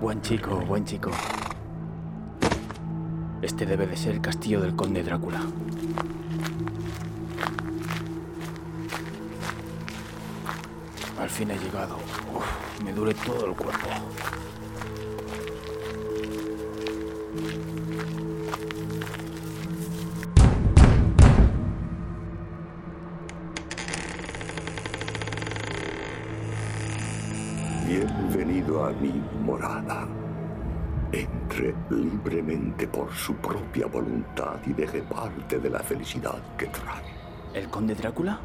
Buen chico, buen chico. Este debe de ser el castillo del conde Drácula. Al fin he llegado. Me duele todo el cuerpo. Libremente por su propia voluntad y deje parte de la felicidad que trae. ¿El conde Drácula?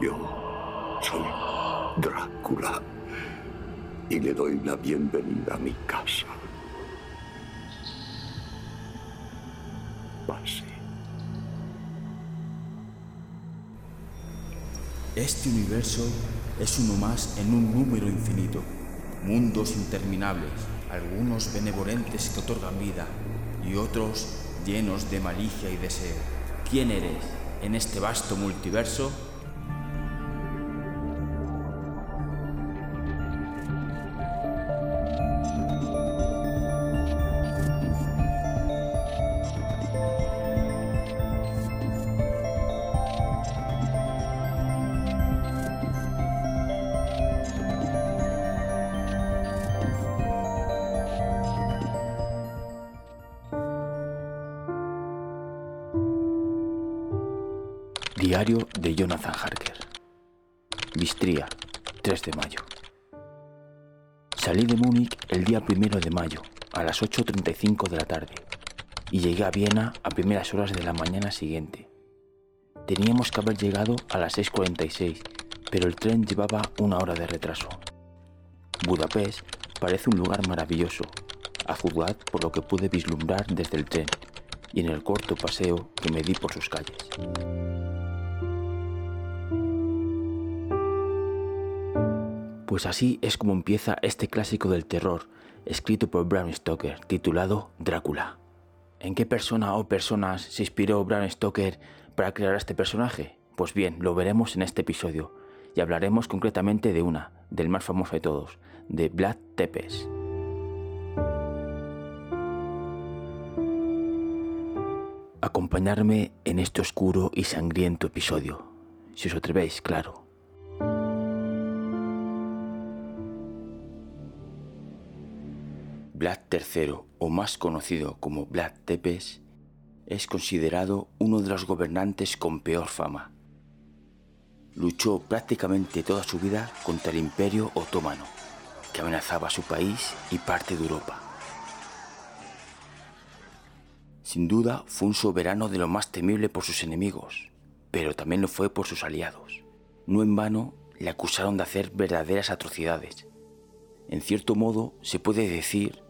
Yo soy Drácula y le doy la bienvenida a mi casa. Pase. Este universo es uno más en un número infinito. Mundos interminables, algunos benevolentes que otorgan vida y otros llenos de malicia y deseo. ¿Quién eres en este vasto multiverso? de mayo, a las 8.35 de la tarde, y llegué a Viena a primeras horas de la mañana siguiente. Teníamos que haber llegado a las 6.46, pero el tren llevaba una hora de retraso. Budapest parece un lugar maravilloso, a juzgar por lo que pude vislumbrar desde el tren y en el corto paseo que me di por sus calles. Pues así es como empieza este clásico del terror, escrito por Bram Stoker, titulado Drácula. ¿En qué persona o personas se inspiró Bram Stoker para crear este personaje? Pues bien, lo veremos en este episodio, y hablaremos concretamente de una, del más famoso de todos, de Vlad Tepes. Acompañarme en este oscuro y sangriento episodio, si os atrevéis, claro. Vlad III, o más conocido como Vlad Tepes, es considerado uno de los gobernantes con peor fama. Luchó prácticamente toda su vida contra el Imperio Otomano, que amenazaba su país y parte de Europa. Sin duda fue un soberano de lo más temible por sus enemigos, pero también lo fue por sus aliados. No en vano le acusaron de hacer verdaderas atrocidades. En cierto modo se puede decir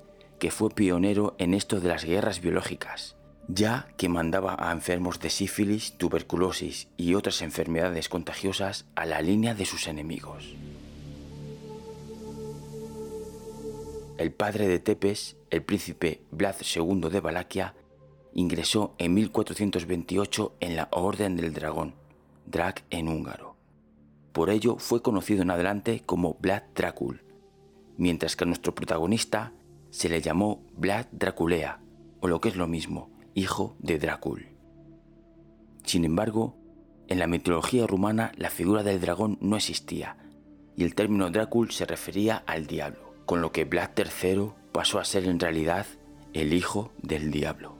que fue pionero en esto de las guerras biológicas, ya que mandaba a enfermos de sífilis, tuberculosis y otras enfermedades contagiosas a la línea de sus enemigos. El padre de Tepes, el príncipe Vlad II de Valaquia, ingresó en 1428 en la Orden del Dragón, Drag en húngaro. Por ello fue conocido en adelante como Vlad Dracul, mientras que nuestro protagonista se le llamó Vlad Draculea, o lo que es lo mismo, hijo de Drácul. Sin embargo, en la mitología rumana la figura del dragón no existía, y el término Drácul se refería al diablo, con lo que Vlad III pasó a ser en realidad el hijo del diablo.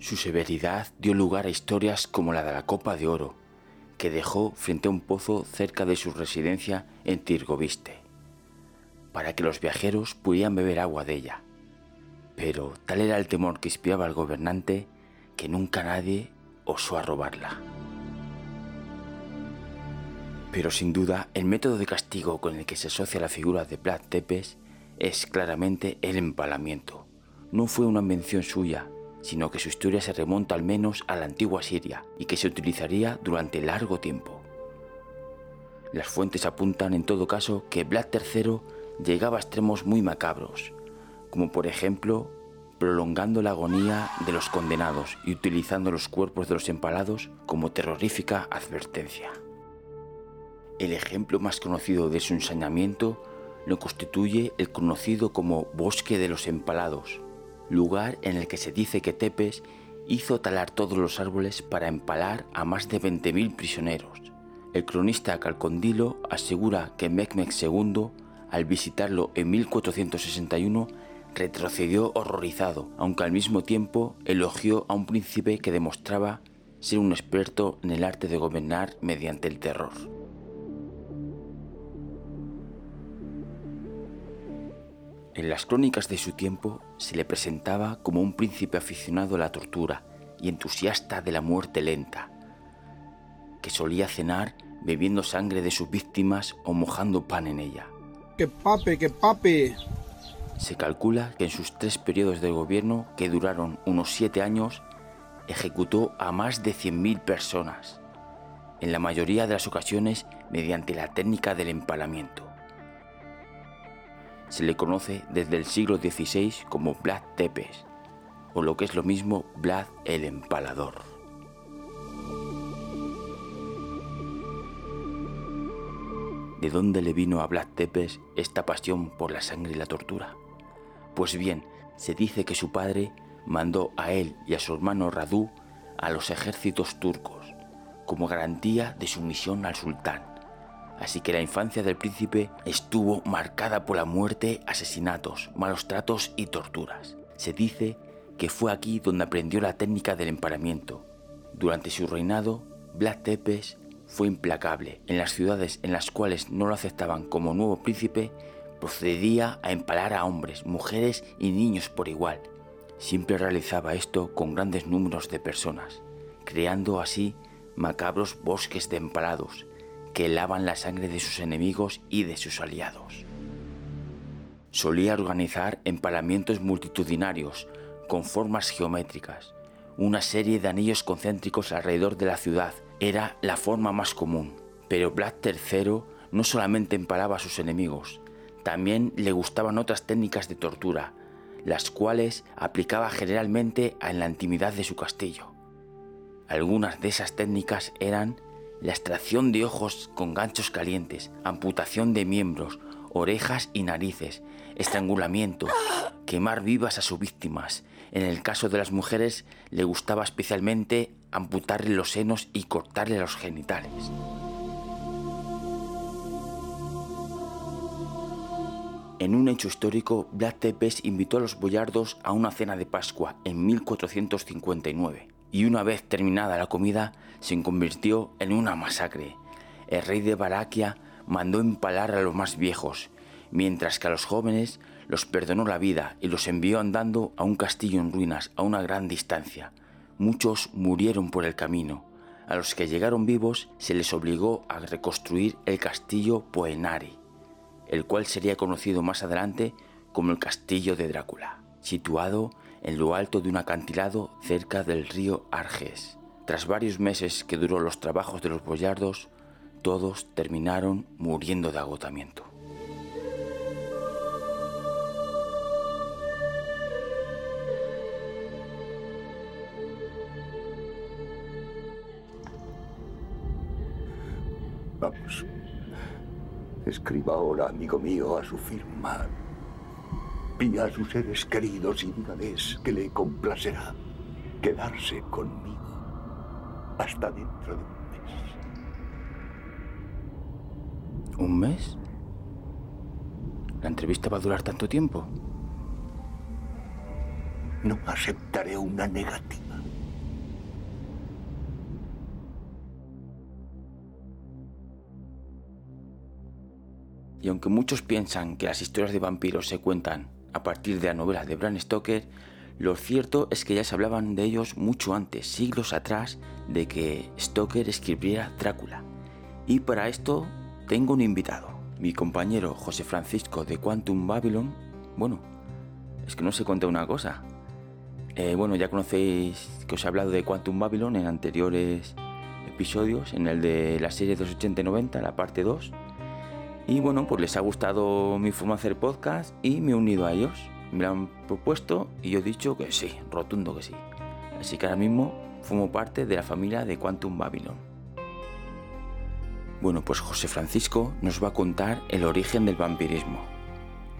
Su severidad dio lugar a historias como la de la Copa de Oro, que dejó frente a un pozo cerca de su residencia en Tirgoviste, para que los viajeros pudieran beber agua de ella. Pero tal era el temor que inspiraba al gobernante que nunca nadie osó a robarla. Pero sin duda, el método de castigo con el que se asocia la figura de Vlad Tepes es claramente el empalamiento. No fue una invención suya, sino que su historia se remonta al menos a la antigua Siria y que se utilizaría durante largo tiempo. Las fuentes apuntan en todo caso que Vlad III llegaba a extremos muy macabros, como por ejemplo prolongando la agonía de los condenados y utilizando los cuerpos de los empalados como terrorífica advertencia. El ejemplo más conocido de su ensañamiento lo constituye el conocido como Bosque de los Empalados, lugar en el que se dice que Tepes hizo talar todos los árboles para empalar a más de 20.000 prisioneros. El cronista Calcondilo asegura que Mecmec II, al visitarlo en 1461, retrocedió horrorizado, aunque al mismo tiempo elogió a un príncipe que demostraba ser un experto en el arte de gobernar mediante el terror. En las crónicas de su tiempo se le presentaba como un príncipe aficionado a la tortura y entusiasta de la muerte lenta, que solía cenar bebiendo sangre de sus víctimas o mojando pan en ella. ¡Que pape, que pape! Se calcula que en sus tres periodos de gobierno, que duraron unos siete años, ejecutó a más de 100.000 personas, en la mayoría de las ocasiones mediante la técnica del empalamiento se le conoce desde el siglo XVI como Vlad Tepes, o lo que es lo mismo Vlad el Empalador. ¿De dónde le vino a Vlad Tepes esta pasión por la sangre y la tortura? Pues bien, se dice que su padre mandó a él y a su hermano Radu a los ejércitos turcos, como garantía de sumisión al sultán Así que la infancia del príncipe estuvo marcada por la muerte, asesinatos, malos tratos y torturas. Se dice que fue aquí donde aprendió la técnica del emparamiento. Durante su reinado, Vlad Tepes fue implacable. En las ciudades en las cuales no lo aceptaban como nuevo príncipe, procedía a empalar a hombres, mujeres y niños por igual. Siempre realizaba esto con grandes números de personas, creando así macabros bosques de empalados que lavan la sangre de sus enemigos y de sus aliados. Solía organizar empalamientos multitudinarios con formas geométricas. Una serie de anillos concéntricos alrededor de la ciudad era la forma más común. Pero Vlad III no solamente empalaba a sus enemigos, también le gustaban otras técnicas de tortura, las cuales aplicaba generalmente en la intimidad de su castillo. Algunas de esas técnicas eran la extracción de ojos con ganchos calientes, amputación de miembros, orejas y narices, estrangulamiento, quemar vivas a sus víctimas. En el caso de las mujeres le gustaba especialmente amputarle los senos y cortarle los genitales. En un hecho histórico, Vlad Tepes invitó a los boyardos a una cena de Pascua en 1459 y una vez terminada la comida se convirtió en una masacre. El rey de Baraquia mandó empalar a los más viejos, mientras que a los jóvenes los perdonó la vida y los envió andando a un castillo en ruinas a una gran distancia. Muchos murieron por el camino. A los que llegaron vivos se les obligó a reconstruir el castillo Poenari, el cual sería conocido más adelante como el castillo de Drácula, situado en lo alto de un acantilado cerca del río Arges. Tras varios meses que duró los trabajos de los boyardos, todos terminaron muriendo de agotamiento. Vamos. Escriba ahora, amigo mío, a su firma Pía a sus seres queridos y dígales que le complacerá quedarse conmigo hasta dentro de un mes. ¿Un mes? ¿La entrevista va a durar tanto tiempo? No aceptaré una negativa. Y aunque muchos piensan que las historias de vampiros se cuentan a partir de la novela de Bram Stoker, lo cierto es que ya se hablaban de ellos mucho antes, siglos atrás, de que Stoker escribiera Drácula. Y para esto tengo un invitado, mi compañero José Francisco de Quantum Babylon. Bueno, es que no se cuenta una cosa. Eh, bueno, ya conocéis que os he hablado de Quantum Babylon en anteriores episodios, en el de la serie 280-90, la parte 2 y bueno, pues les ha gustado mi forma de hacer podcast y me he unido a ellos. Me lo han propuesto y yo he dicho que sí, rotundo que sí. Así que ahora mismo formo parte de la familia de Quantum Babylon. Bueno, pues José Francisco nos va a contar el origen del vampirismo.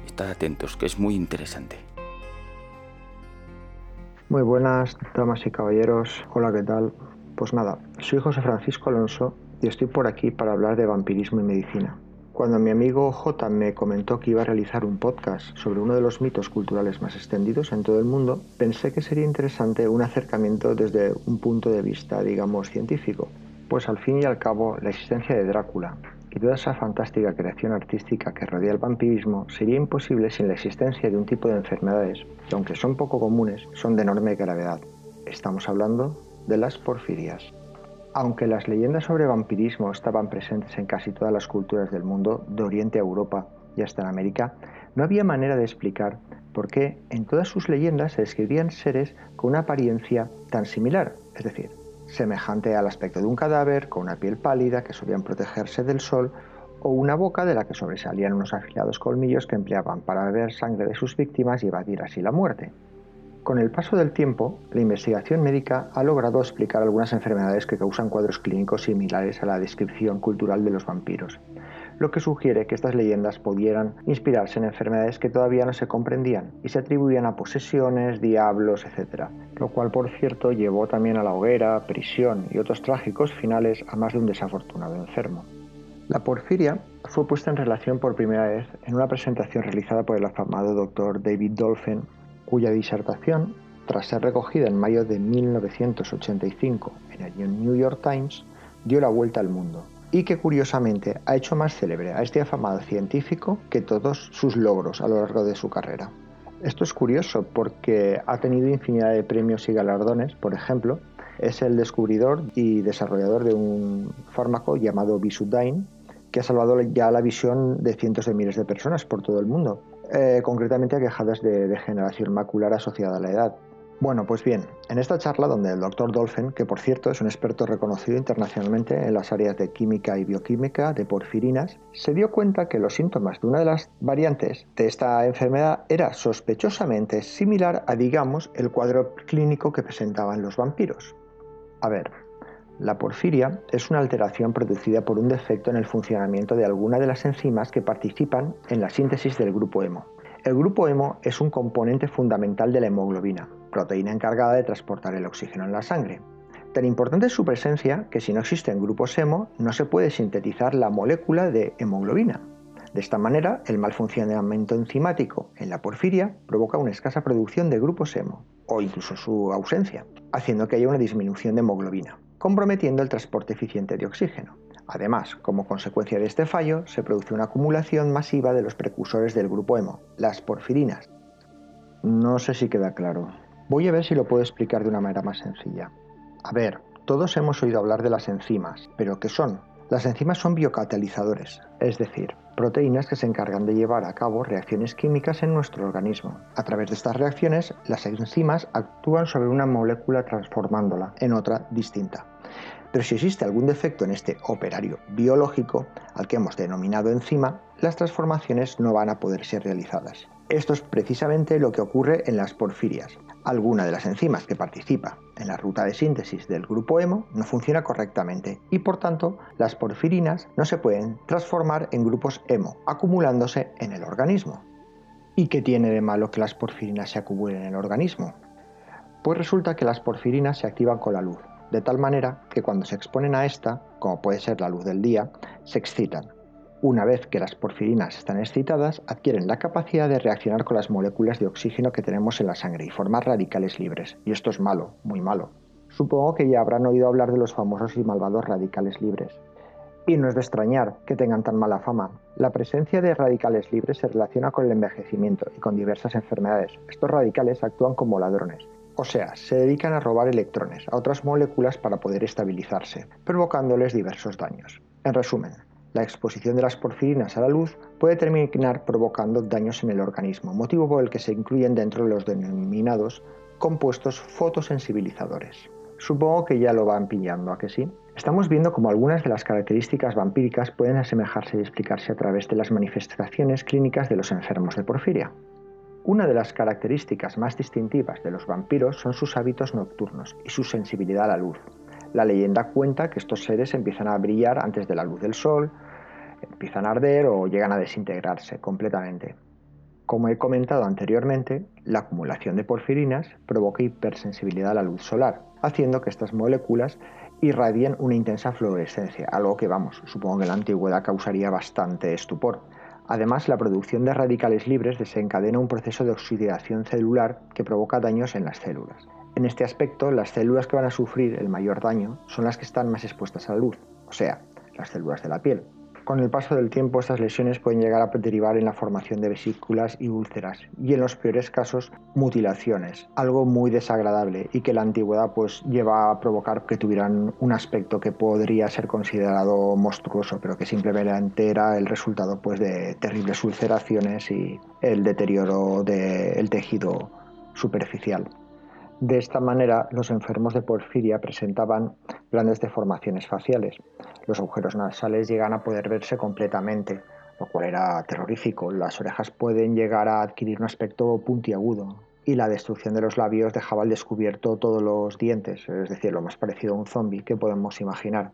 Estad atentos, que es muy interesante. Muy buenas, damas y caballeros. Hola, ¿qué tal? Pues nada, soy José Francisco Alonso y estoy por aquí para hablar de vampirismo y medicina. Cuando mi amigo J me comentó que iba a realizar un podcast sobre uno de los mitos culturales más extendidos en todo el mundo, pensé que sería interesante un acercamiento desde un punto de vista, digamos, científico. Pues al fin y al cabo, la existencia de Drácula y toda esa fantástica creación artística que rodea el vampirismo sería imposible sin la existencia de un tipo de enfermedades que, aunque son poco comunes, son de enorme gravedad. Estamos hablando de las porfirias. Aunque las leyendas sobre vampirismo estaban presentes en casi todas las culturas del mundo, de Oriente a Europa y hasta en América, no había manera de explicar por qué en todas sus leyendas se describían seres con una apariencia tan similar, es decir, semejante al aspecto de un cadáver, con una piel pálida que solían protegerse del sol, o una boca de la que sobresalían unos afilados colmillos que empleaban para beber sangre de sus víctimas y evadir así la muerte. Con el paso del tiempo, la investigación médica ha logrado explicar algunas enfermedades que causan cuadros clínicos similares a la descripción cultural de los vampiros, lo que sugiere que estas leyendas pudieran inspirarse en enfermedades que todavía no se comprendían y se atribuían a posesiones, diablos, etc., lo cual por cierto llevó también a la hoguera, prisión y otros trágicos finales a más de un desafortunado enfermo. La porfiria fue puesta en relación por primera vez en una presentación realizada por el afamado doctor David Dolphin cuya disertación, tras ser recogida en mayo de 1985 en el New York Times, dio la vuelta al mundo y que curiosamente ha hecho más célebre a este afamado científico que todos sus logros a lo largo de su carrera. Esto es curioso porque ha tenido infinidad de premios y galardones, por ejemplo, es el descubridor y desarrollador de un fármaco llamado Bisudyne, que ha salvado ya la visión de cientos de miles de personas por todo el mundo. Eh, concretamente quejadas de degeneración macular asociada a la edad. Bueno, pues bien, en esta charla donde el doctor Dolphin, que por cierto es un experto reconocido internacionalmente en las áreas de química y bioquímica de porfirinas, se dio cuenta que los síntomas de una de las variantes de esta enfermedad era sospechosamente similar a, digamos, el cuadro clínico que presentaban los vampiros. A ver, la porfiria es una alteración producida por un defecto en el funcionamiento de alguna de las enzimas que participan en la síntesis del grupo hemo. El grupo hemo es un componente fundamental de la hemoglobina, proteína encargada de transportar el oxígeno en la sangre. Tan importante es su presencia que si no existen grupos hemo no se puede sintetizar la molécula de hemoglobina. De esta manera, el mal funcionamiento enzimático en la porfiria provoca una escasa producción de grupos hemo, o incluso su ausencia, haciendo que haya una disminución de hemoglobina comprometiendo el transporte eficiente de oxígeno. Además, como consecuencia de este fallo, se produce una acumulación masiva de los precursores del grupo hemo, las porfirinas. No sé si queda claro. Voy a ver si lo puedo explicar de una manera más sencilla. A ver, todos hemos oído hablar de las enzimas, pero ¿qué son? Las enzimas son biocatalizadores, es decir, proteínas que se encargan de llevar a cabo reacciones químicas en nuestro organismo. A través de estas reacciones, las enzimas actúan sobre una molécula transformándola en otra distinta. Pero si existe algún defecto en este operario biológico, al que hemos denominado enzima, las transformaciones no van a poder ser realizadas. Esto es precisamente lo que ocurre en las porfirias. Alguna de las enzimas que participa en la ruta de síntesis del grupo hemo no funciona correctamente y por tanto las porfirinas no se pueden transformar en grupos hemo, acumulándose en el organismo. ¿Y qué tiene de malo que las porfirinas se acumulen en el organismo? Pues resulta que las porfirinas se activan con la luz, de tal manera que cuando se exponen a esta, como puede ser la luz del día, se excitan, una vez que las porfirinas están excitadas, adquieren la capacidad de reaccionar con las moléculas de oxígeno que tenemos en la sangre y formar radicales libres. Y esto es malo, muy malo. Supongo que ya habrán oído hablar de los famosos y malvados radicales libres. Y no es de extrañar que tengan tan mala fama. La presencia de radicales libres se relaciona con el envejecimiento y con diversas enfermedades. Estos radicales actúan como ladrones, o sea, se dedican a robar electrones a otras moléculas para poder estabilizarse, provocándoles diversos daños. En resumen, la exposición de las porfirinas a la luz puede terminar provocando daños en el organismo, motivo por el que se incluyen dentro de los denominados compuestos fotosensibilizadores. Supongo que ya lo van pillando, ¿a que sí? Estamos viendo cómo algunas de las características vampíricas pueden asemejarse y explicarse a través de las manifestaciones clínicas de los enfermos de porfiria. Una de las características más distintivas de los vampiros son sus hábitos nocturnos y su sensibilidad a la luz. La leyenda cuenta que estos seres empiezan a brillar antes de la luz del sol, empiezan a arder o llegan a desintegrarse completamente. Como he comentado anteriormente, la acumulación de porfirinas provoca hipersensibilidad a la luz solar, haciendo que estas moléculas irradien una intensa fluorescencia, algo que, vamos, supongo que en la antigüedad causaría bastante estupor. Además, la producción de radicales libres desencadena un proceso de oxidación celular que provoca daños en las células. En este aspecto, las células que van a sufrir el mayor daño son las que están más expuestas a la luz, o sea, las células de la piel. Con el paso del tiempo estas lesiones pueden llegar a derivar en la formación de vesículas y úlceras y en los peores casos mutilaciones, algo muy desagradable y que la antigüedad pues lleva a provocar que tuvieran un aspecto que podría ser considerado monstruoso, pero que simplemente era el resultado pues de terribles ulceraciones y el deterioro del tejido superficial. De esta manera, los enfermos de porfiria presentaban grandes deformaciones faciales. Los agujeros nasales llegan a poder verse completamente, lo cual era terrorífico. Las orejas pueden llegar a adquirir un aspecto puntiagudo y la destrucción de los labios dejaba al descubierto todos los dientes, es decir, lo más parecido a un zombie que podemos imaginar.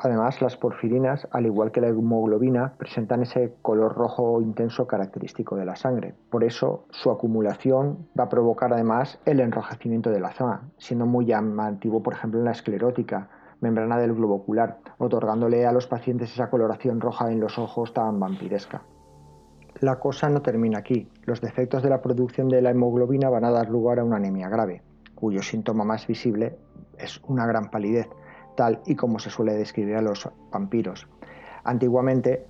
Además, las porfirinas, al igual que la hemoglobina, presentan ese color rojo intenso característico de la sangre. Por eso, su acumulación va a provocar además el enrojecimiento de la zona, siendo muy llamativo, por ejemplo, en la esclerótica, membrana del globo ocular, otorgándole a los pacientes esa coloración roja en los ojos tan vampiresca. La cosa no termina aquí. Los defectos de la producción de la hemoglobina van a dar lugar a una anemia grave, cuyo síntoma más visible es una gran palidez tal y como se suele describir a los vampiros. Antiguamente,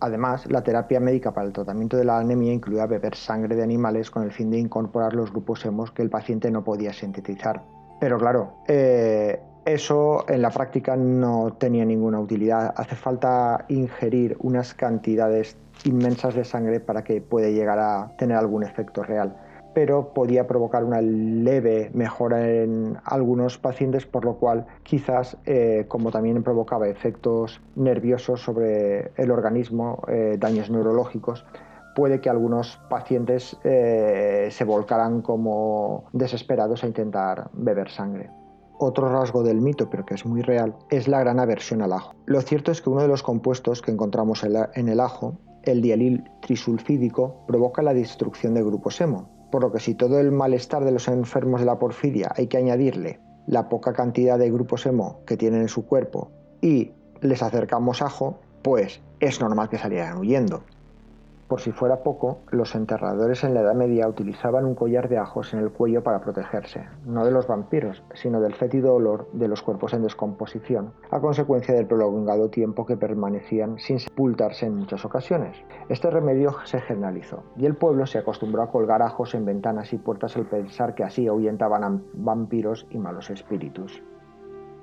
además, la terapia médica para el tratamiento de la anemia incluía beber sangre de animales con el fin de incorporar los grupos hemos que el paciente no podía sintetizar. Pero claro, eh, eso en la práctica no tenía ninguna utilidad. Hace falta ingerir unas cantidades inmensas de sangre para que pueda llegar a tener algún efecto real pero podía provocar una leve mejora en algunos pacientes, por lo cual quizás, eh, como también provocaba efectos nerviosos sobre el organismo, eh, daños neurológicos, puede que algunos pacientes eh, se volcaran como desesperados a intentar beber sangre. Otro rasgo del mito, pero que es muy real, es la gran aversión al ajo. Lo cierto es que uno de los compuestos que encontramos en el ajo, el dialil trisulfídico, provoca la destrucción de grupos hemo, por lo que si todo el malestar de los enfermos de la porfiria hay que añadirle la poca cantidad de grupos hemo que tienen en su cuerpo y les acercamos ajo, pues es normal que salieran huyendo. Por si fuera poco, los enterradores en la Edad Media utilizaban un collar de ajos en el cuello para protegerse, no de los vampiros, sino del fétido olor de los cuerpos en descomposición, a consecuencia del prolongado tiempo que permanecían sin sepultarse en muchas ocasiones. Este remedio se generalizó, y el pueblo se acostumbró a colgar ajos en ventanas y puertas al pensar que así ahuyentaban a vampiros y malos espíritus.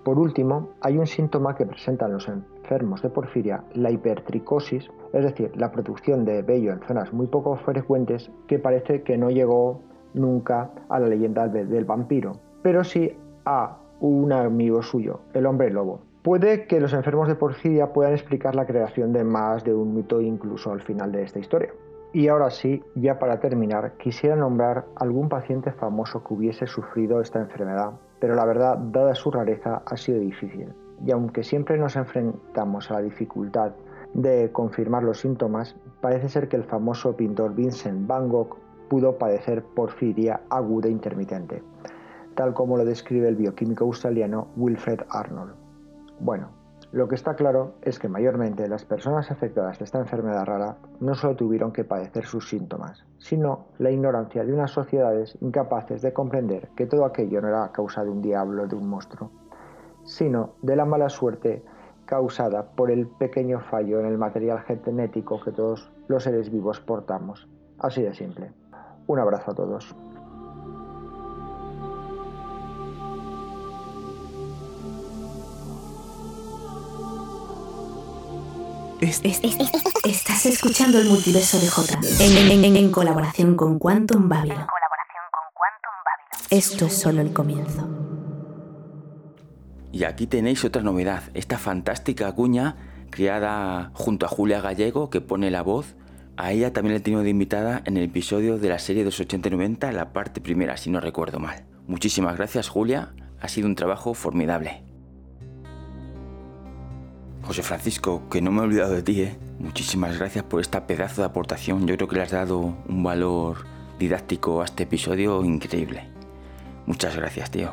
Por último, hay un síntoma que presentan los enfermos de porfiria, la hipertricosis, es decir, la producción de vello en zonas muy poco frecuentes que parece que no llegó nunca a la leyenda del vampiro, pero sí a un amigo suyo, el hombre lobo. Puede que los enfermos de porfiria puedan explicar la creación de más de un mito incluso al final de esta historia. Y ahora sí, ya para terminar, quisiera nombrar algún paciente famoso que hubiese sufrido esta enfermedad pero la verdad, dada su rareza, ha sido difícil. Y aunque siempre nos enfrentamos a la dificultad de confirmar los síntomas, parece ser que el famoso pintor Vincent Van Gogh pudo padecer porfiria aguda intermitente, tal como lo describe el bioquímico australiano Wilfred Arnold. Bueno, lo que está claro es que mayormente las personas afectadas de esta enfermedad rara no solo tuvieron que padecer sus síntomas, sino la ignorancia de unas sociedades incapaces de comprender que todo aquello no era causa de un diablo o de un monstruo, sino de la mala suerte causada por el pequeño fallo en el material genético que todos los seres vivos portamos. Así de simple. Un abrazo a todos. Estás escuchando el multiverso de J en, colaboración con Quantum Babylon. Esto es solo el comienzo. Y aquí tenéis otra novedad, esta fantástica cuña creada junto a Julia Gallego que pone la voz, A ella también la he tenido de invitada en el episodio de la serie de los 80 y 90, la parte primera, si no recuerdo mal. Muchísimas gracias, Julia. Ha sido un trabajo formidable. José Francisco, que no me he olvidado de ti, ¿eh? Muchísimas gracias por esta pedazo de aportación. Yo creo que le has dado un valor didáctico a este episodio increíble. Muchas gracias, tío.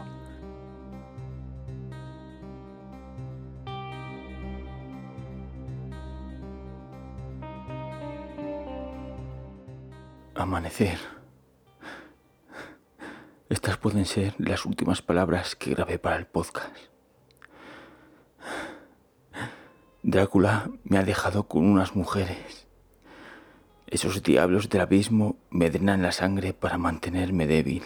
Amanecer. Estas pueden ser las últimas palabras que grabé para el podcast. Drácula me ha dejado con unas mujeres. Esos diablos del abismo me drenan la sangre para mantenerme débil,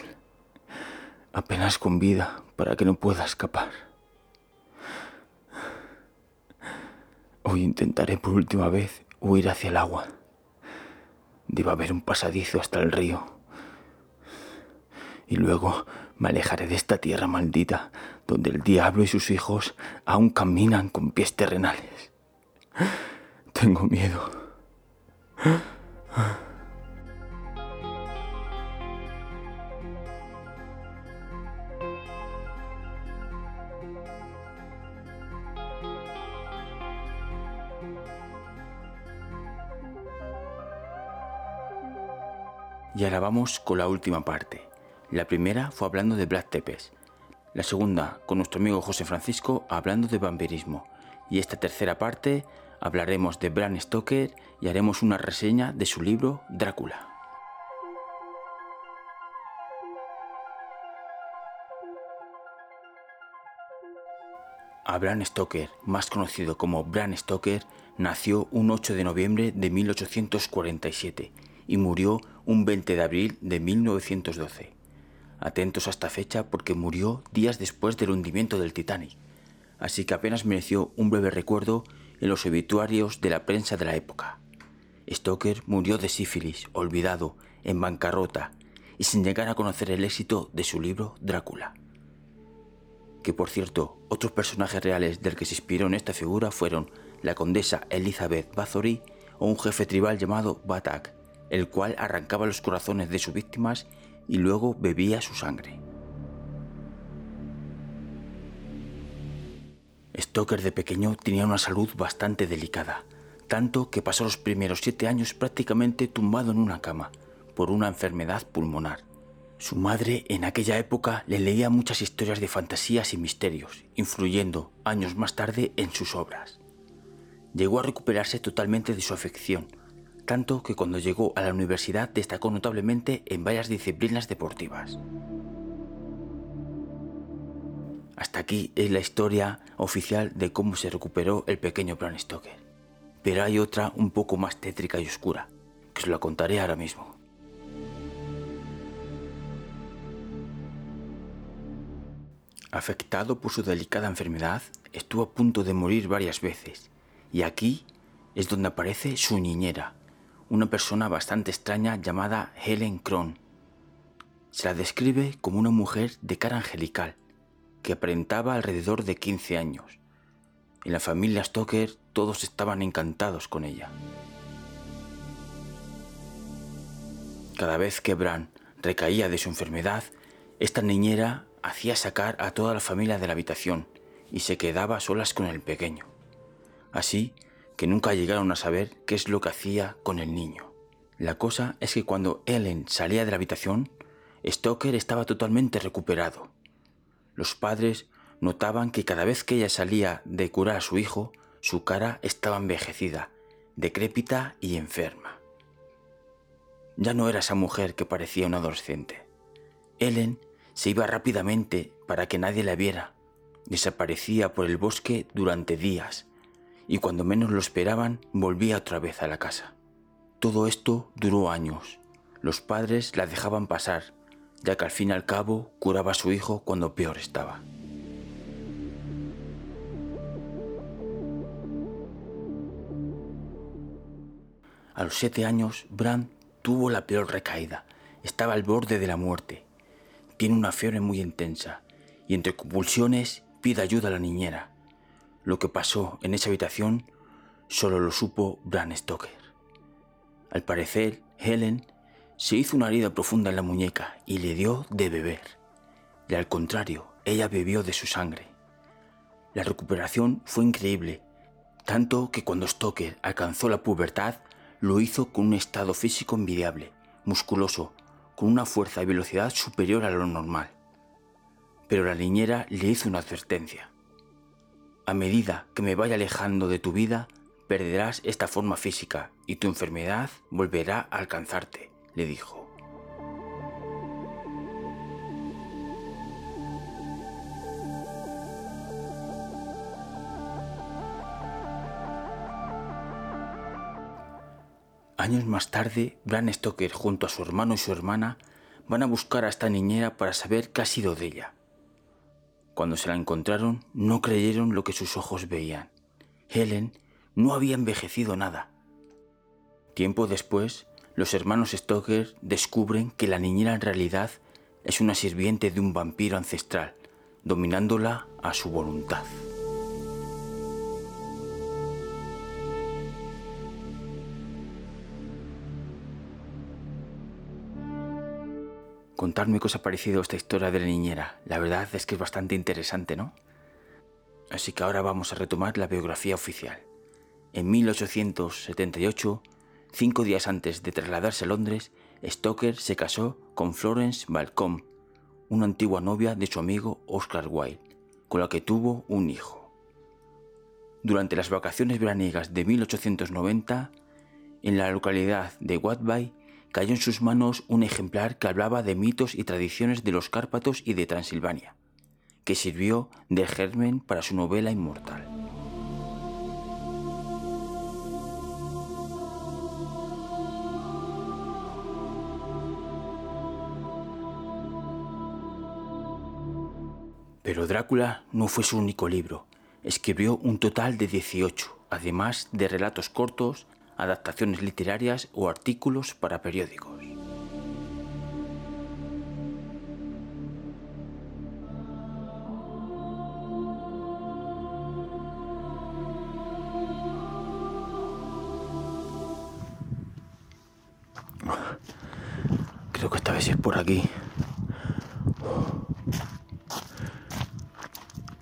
apenas con vida para que no pueda escapar. Hoy intentaré por última vez huir hacia el agua. Debe haber un pasadizo hasta el río. Y luego me alejaré de esta tierra maldita, donde el diablo y sus hijos aún caminan con pies terrenales. Tengo miedo. Y ahora vamos con la última parte. La primera fue hablando de Black Tepes. La segunda con nuestro amigo José Francisco hablando de vampirismo. Y esta tercera parte hablaremos de Bram Stoker y haremos una reseña de su libro Drácula. Bram Stoker, más conocido como Bram Stoker, nació un 8 de noviembre de 1847 y murió un 20 de abril de 1912. Atentos a esta fecha porque murió días después del hundimiento del Titanic, así que apenas mereció un breve recuerdo en los obituarios de la prensa de la época. Stoker murió de sífilis, olvidado, en bancarrota y sin llegar a conocer el éxito de su libro Drácula. Que por cierto, otros personajes reales del que se inspiró en esta figura fueron la condesa Elizabeth Bathory o un jefe tribal llamado Batak, el cual arrancaba los corazones de sus víctimas y luego bebía su sangre. Stoker de pequeño tenía una salud bastante delicada, tanto que pasó los primeros siete años prácticamente tumbado en una cama por una enfermedad pulmonar. Su madre en aquella época le leía muchas historias de fantasías y misterios, influyendo años más tarde en sus obras. Llegó a recuperarse totalmente de su afección, tanto que cuando llegó a la universidad destacó notablemente en varias disciplinas deportivas. Hasta aquí es la historia oficial de cómo se recuperó el pequeño Bram Stoker. Pero hay otra un poco más tétrica y oscura, que os la contaré ahora mismo. Afectado por su delicada enfermedad, estuvo a punto de morir varias veces, y aquí es donde aparece su niñera, una persona bastante extraña llamada Helen Kron. Se la describe como una mujer de cara angelical, que aparentaba alrededor de 15 años. En la familia Stoker todos estaban encantados con ella. Cada vez que Bran recaía de su enfermedad, esta niñera hacía sacar a toda la familia de la habitación y se quedaba solas con el pequeño. Así que nunca llegaron a saber qué es lo que hacía con el niño. La cosa es que cuando Ellen salía de la habitación, Stoker estaba totalmente recuperado. Los padres notaban que cada vez que ella salía de curar a su hijo, su cara estaba envejecida, decrépita y enferma. Ya no era esa mujer que parecía una adolescente. Ellen se iba rápidamente para que nadie la viera. Desaparecía por el bosque durante días y cuando menos lo esperaban volvía otra vez a la casa. Todo esto duró años. Los padres la dejaban pasar, ya que al fin y al cabo curaba a su hijo cuando peor estaba. A los siete años, Bran tuvo la peor recaída. Estaba al borde de la muerte. Tiene una fiebre muy intensa y entre convulsiones pide ayuda a la niñera. Lo que pasó en esa habitación solo lo supo Bram Stoker. Al parecer, Helen se hizo una herida profunda en la muñeca y le dio de beber. Y al contrario, ella bebió de su sangre. La recuperación fue increíble, tanto que cuando Stoker alcanzó la pubertad, lo hizo con un estado físico envidiable, musculoso, con una fuerza y velocidad superior a lo normal. Pero la niñera le hizo una advertencia. A medida que me vaya alejando de tu vida, perderás esta forma física y tu enfermedad volverá a alcanzarte, le dijo. Años más tarde, Bram Stoker junto a su hermano y su hermana van a buscar a esta niñera para saber qué ha sido de ella. Cuando se la encontraron, no creyeron lo que sus ojos veían. Helen no había envejecido nada. Tiempo después, los hermanos Stoker descubren que la niñera en realidad es una sirviente de un vampiro ancestral, dominándola a su voluntad. Contarme qué os ha esta historia de la niñera. La verdad es que es bastante interesante, ¿no? Así que ahora vamos a retomar la biografía oficial. En 1878, cinco días antes de trasladarse a Londres, Stoker se casó con Florence Malcolm, una antigua novia de su amigo Oscar Wilde, con la que tuvo un hijo. Durante las vacaciones veraniegas de 1890, en la localidad de Watby, cayó en sus manos un ejemplar que hablaba de mitos y tradiciones de los Cárpatos y de Transilvania, que sirvió de germen para su novela inmortal. Pero Drácula no fue su único libro. Escribió un total de 18, además de relatos cortos, adaptaciones literarias o artículos para periódicos. Creo que esta vez es por aquí.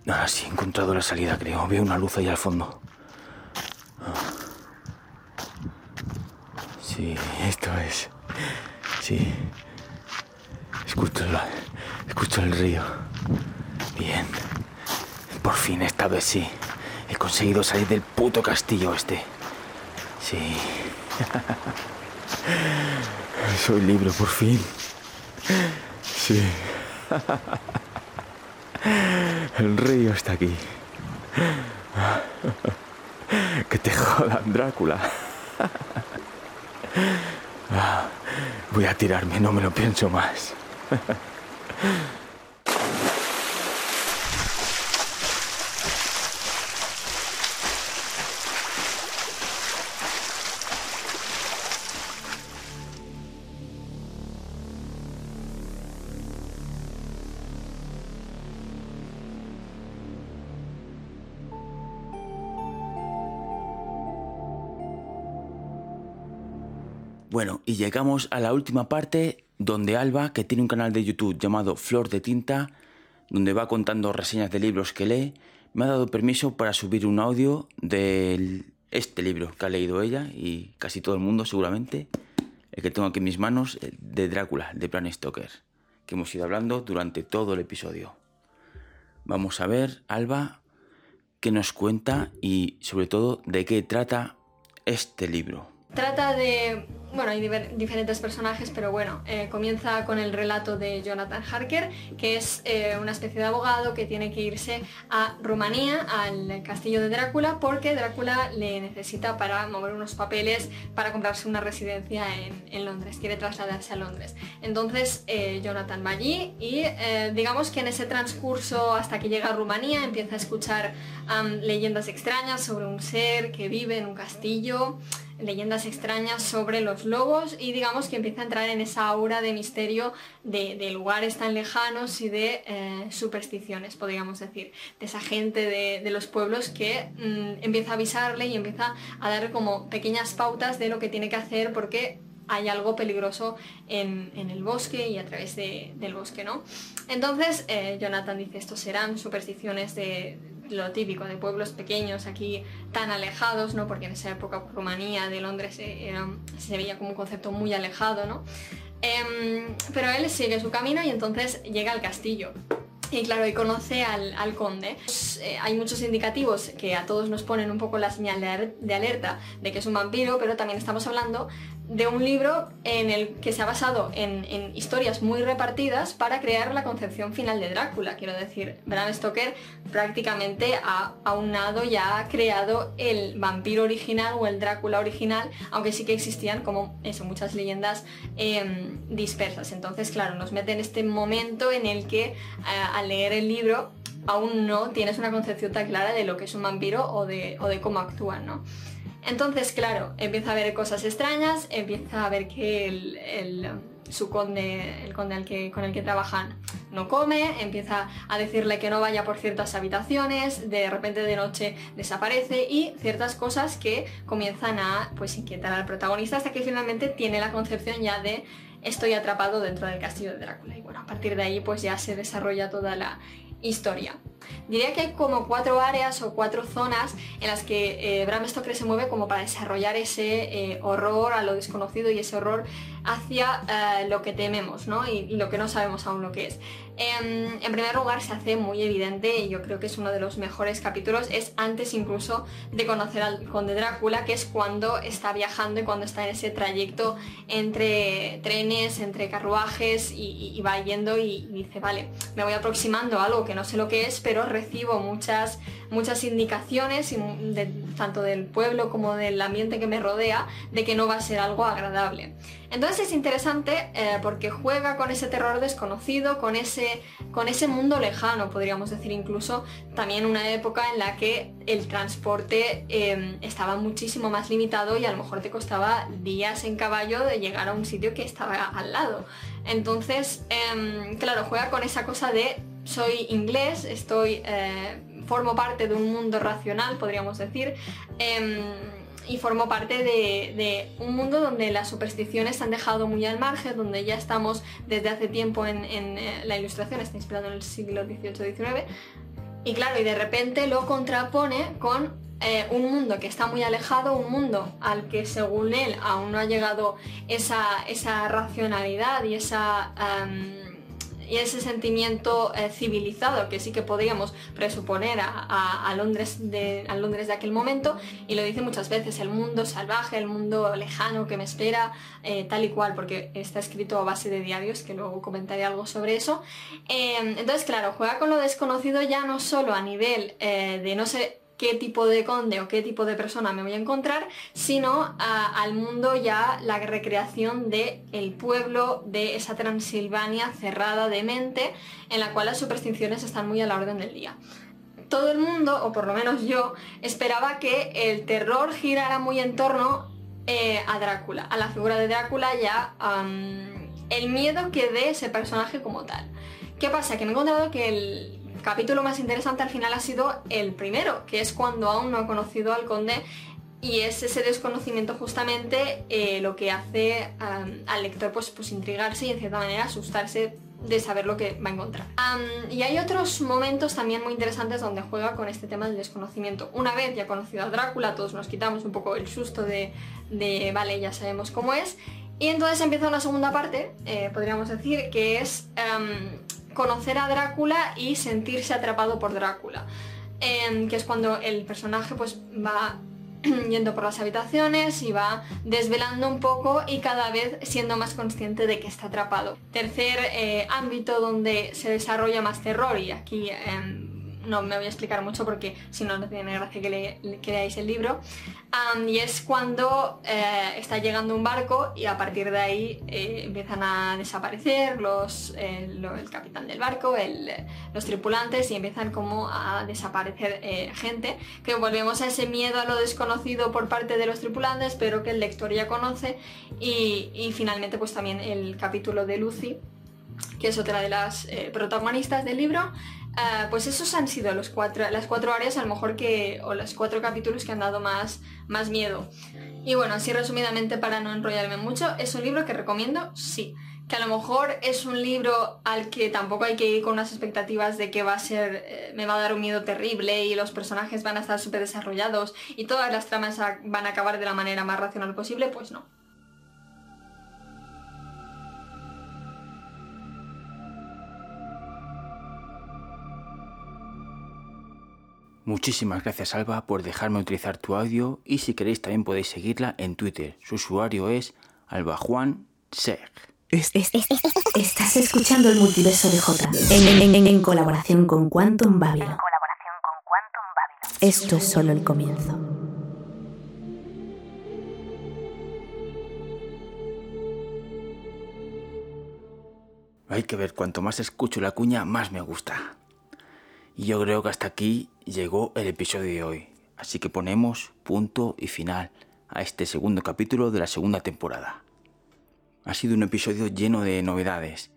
Ah, sí, he encontrado la salida, creo. Veo una luz ahí al fondo. Sí, esto es. Sí. Escucho escucho el río. Bien. Por fin, esta vez sí. He conseguido salir del puto castillo este. Sí. Soy libre por fin. Sí. El río está aquí. Que te jodan, Drácula. Ah, voy a tirarme, no me lo pienso más. Y llegamos a la última parte donde Alba, que tiene un canal de YouTube llamado Flor de Tinta, donde va contando reseñas de libros que lee, me ha dado permiso para subir un audio de este libro que ha leído ella y casi todo el mundo seguramente, el que tengo aquí en mis manos, de Drácula, de Bram Stoker, que hemos ido hablando durante todo el episodio. Vamos a ver, Alba, qué nos cuenta y sobre todo de qué trata este libro. Trata de, bueno, hay diferentes personajes, pero bueno, eh, comienza con el relato de Jonathan Harker, que es eh, una especie de abogado que tiene que irse a Rumanía, al castillo de Drácula, porque Drácula le necesita para mover unos papeles para comprarse una residencia en, Londres, quiere trasladarse a Londres. Entonces eh, Jonathan va allí y digamos que en ese transcurso hasta que llega a Rumanía empieza a escuchar leyendas extrañas sobre un ser que vive en un castillo. Leyendas extrañas sobre los lobos y digamos que empieza a entrar en esa aura de misterio de, lugares tan lejanos y de eh, supersticiones, podríamos decir, de esa gente de, los pueblos que mm, empieza a avisarle y empieza a dar como pequeñas pautas de lo que tiene que hacer porque hay algo peligroso en, el bosque y a través del bosque, ¿no? Entonces, eh, Jonathan dice, estos serán supersticiones de lo típico de pueblos pequeños aquí tan alejados, ¿no? Porque en esa época Rumanía de Londres eh, se veía como un concepto muy alejado, ¿no? Em, pero él sigue su camino y entonces llega al castillo. Y claro, y conoce al, conde. Pues, eh, hay muchos indicativos que a todos nos ponen un poco la señal de, alerta de que es un vampiro, pero también estamos hablando de un libro en el que se ha basado en, historias muy repartidas para crear la concepción final de Drácula. Quiero decir, Bram Stoker prácticamente ha aunado y ha creado el vampiro original o el Drácula original, aunque sí que existían como eso, muchas leyendas em, dispersas. Entonces, claro, nos mete en este momento en el que eh, al leer el libro aún no tienes una concepción tan clara de lo que es un vampiro o de, o de cómo actúan, ¿no? Entonces, claro, empieza a ver cosas extrañas, empieza a ver que el, su conde, el conde con el que trabajan no come, empieza a decirle que no vaya por ciertas habitaciones, de repente de noche desaparece y ciertas cosas que comienzan a pues, inquietar al protagonista hasta que finalmente tiene la concepción ya de estoy atrapado dentro del castillo de Drácula. Y bueno, a partir de ahí pues ya se desarrolla toda la historia. Diría que hay como cuatro áreas o cuatro zonas en las que eh, Bram Stoker se mueve como para desarrollar ese eh, horror a lo desconocido y ese horror hacia eh, lo que tememos ¿no? y, lo que no sabemos aún lo que es. Em, en, primer lugar se hace muy evidente y yo creo que es uno de los mejores capítulos, es antes incluso de conocer al conde Drácula, que es cuando está viajando y cuando está en ese trayecto entre trenes, entre carruajes y, va yendo y, dice, vale, me voy aproximando a algo que no sé lo que es, pero recibo muchas, muchas indicaciones, tanto del pueblo como del ambiente que me rodea, de que no va a ser algo agradable. Entonces es interesante eh, porque juega con ese terror desconocido, con ese, con ese mundo lejano, podríamos decir incluso también una época en la que el transporte em, estaba muchísimo más limitado y a lo mejor te costaba días en caballo de llegar a un sitio que estaba al lado. Entonces, em, claro, juega con esa cosa de soy inglés, estoy, eh, formo parte de un mundo racional, podríamos decir. Em, y formo parte de, un mundo donde las supersticiones se han dejado muy al margen, donde ya estamos desde hace tiempo en, eh, la ilustración, está inspirado en el siglo XVIII-XIX, y claro, y de repente lo contrapone con eh, un mundo que está muy alejado, un mundo al que según él aún no ha llegado esa, esa racionalidad y esa... Em, y ese sentimiento eh, civilizado que sí que podríamos presuponer a, Londres de, Londres de aquel momento y lo dice muchas veces, el mundo salvaje, el mundo lejano que me espera, eh, tal y cual, porque está escrito a base de diarios, que luego comentaré algo sobre eso. Eh, entonces, claro, juega con lo desconocido ya no solo a nivel de no sé qué tipo de conde o qué tipo de persona me voy a encontrar, sino al mundo ya la recreación del el pueblo de esa Transilvania cerrada de mente, en la cual las supersticiones están muy a la orden del día. Todo el mundo, o por lo menos yo, esperaba que el terror girara muy en torno eh, a Drácula, a la figura de Drácula ya el miedo que dé ese personaje como tal. ¿Qué pasa? Que me he encontrado que el, capítulo más interesante al final ha sido el primero, que es cuando aún no ha conocido al conde y es ese desconocimiento justamente eh, lo que hace al lector pues, pues intrigarse y en cierta manera asustarse de saber lo que va a encontrar. y hay otros momentos también muy interesantes donde juega con este tema del desconocimiento. Una vez ya conocido a Drácula, todos nos quitamos un poco el susto de, vale, ya sabemos cómo es. Y entonces empieza una segunda parte, eh, podríamos decir, que es conocer a Drácula y sentirse atrapado por Drácula. Em, que es cuando el personaje pues va yendo por las habitaciones y va desvelando un poco y cada vez siendo más consciente de que está atrapado. Tercer eh, ámbito donde se desarrolla más terror y aquí em, no me voy a explicar mucho porque si no, no tiene gracia que, le, que leáis el libro. y es cuando eh, está llegando un barco y a partir de ahí eh, empiezan a desaparecer los, el capitán del barco, los tripulantes y empiezan como a desaparecer gente. Que volvemos a ese miedo a lo desconocido por parte de los tripulantes, pero que el lector ya conoce. Y, y finalmente pues también el capítulo de Lucy que es otra de las eh, protagonistas del libro, eh, pues esos han sido los cuatro, las cuatro áreas a lo mejor que, o los cuatro capítulos que han dado más, más miedo. Y bueno, así resumidamente para no enrollarme mucho, es un libro que recomiendo, sí. Que a lo mejor es un libro al que tampoco hay que ir con unas expectativas de que va a ser, eh, me va a dar un miedo terrible y los personajes van a estar súper desarrollados y todas las tramas van a acabar de la manera más racional posible, pues no. Muchísimas gracias Alba por dejarme utilizar tu audio y si queréis también podéis seguirla en Twitter. Su usuario es albajuanseg. Estás escuchando el multiverso de J en, colaboración con Quantum Babylon. Esto es solo el comienzo. Hay que ver, cuanto más escucho la cuña, más me gusta. Y yo creo que hasta aquí llegó el episodio de hoy. Así que ponemos punto y final a este segundo capítulo de la segunda temporada. Ha sido un episodio lleno de novedades.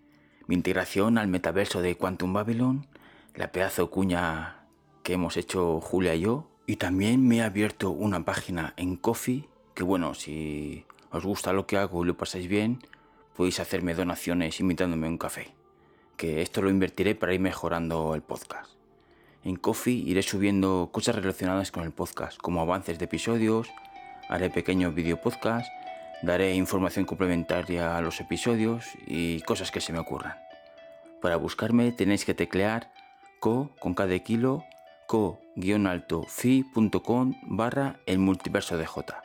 Mi integración al metaverso de Quantum Babylon, la pedazo cuña que hemos hecho Julia y yo, y también me he abierto una página en Coffee, que bueno, si os gusta lo que hago y lo pasáis bien, podéis hacerme donaciones invitándome un café. Que esto lo invertiré para ir mejorando el podcast. En Coffee iré subiendo cosas relacionadas con el podcast, como avances de episodios, haré pequeños video podcast, daré información complementaria a los episodios y cosas que se me ocurran. Para buscarme tenéis que teclear co con cada kilo co-alto fi.com barra el multiverso de J.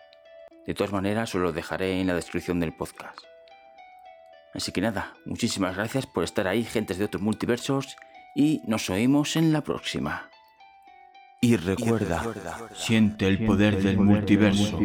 De todas maneras os lo dejaré en la descripción del podcast. Así que nada, muchísimas gracias por estar ahí, gentes de otros multiversos, y nos oímos en la próxima. Y recuerda, siente el poder del multiverso.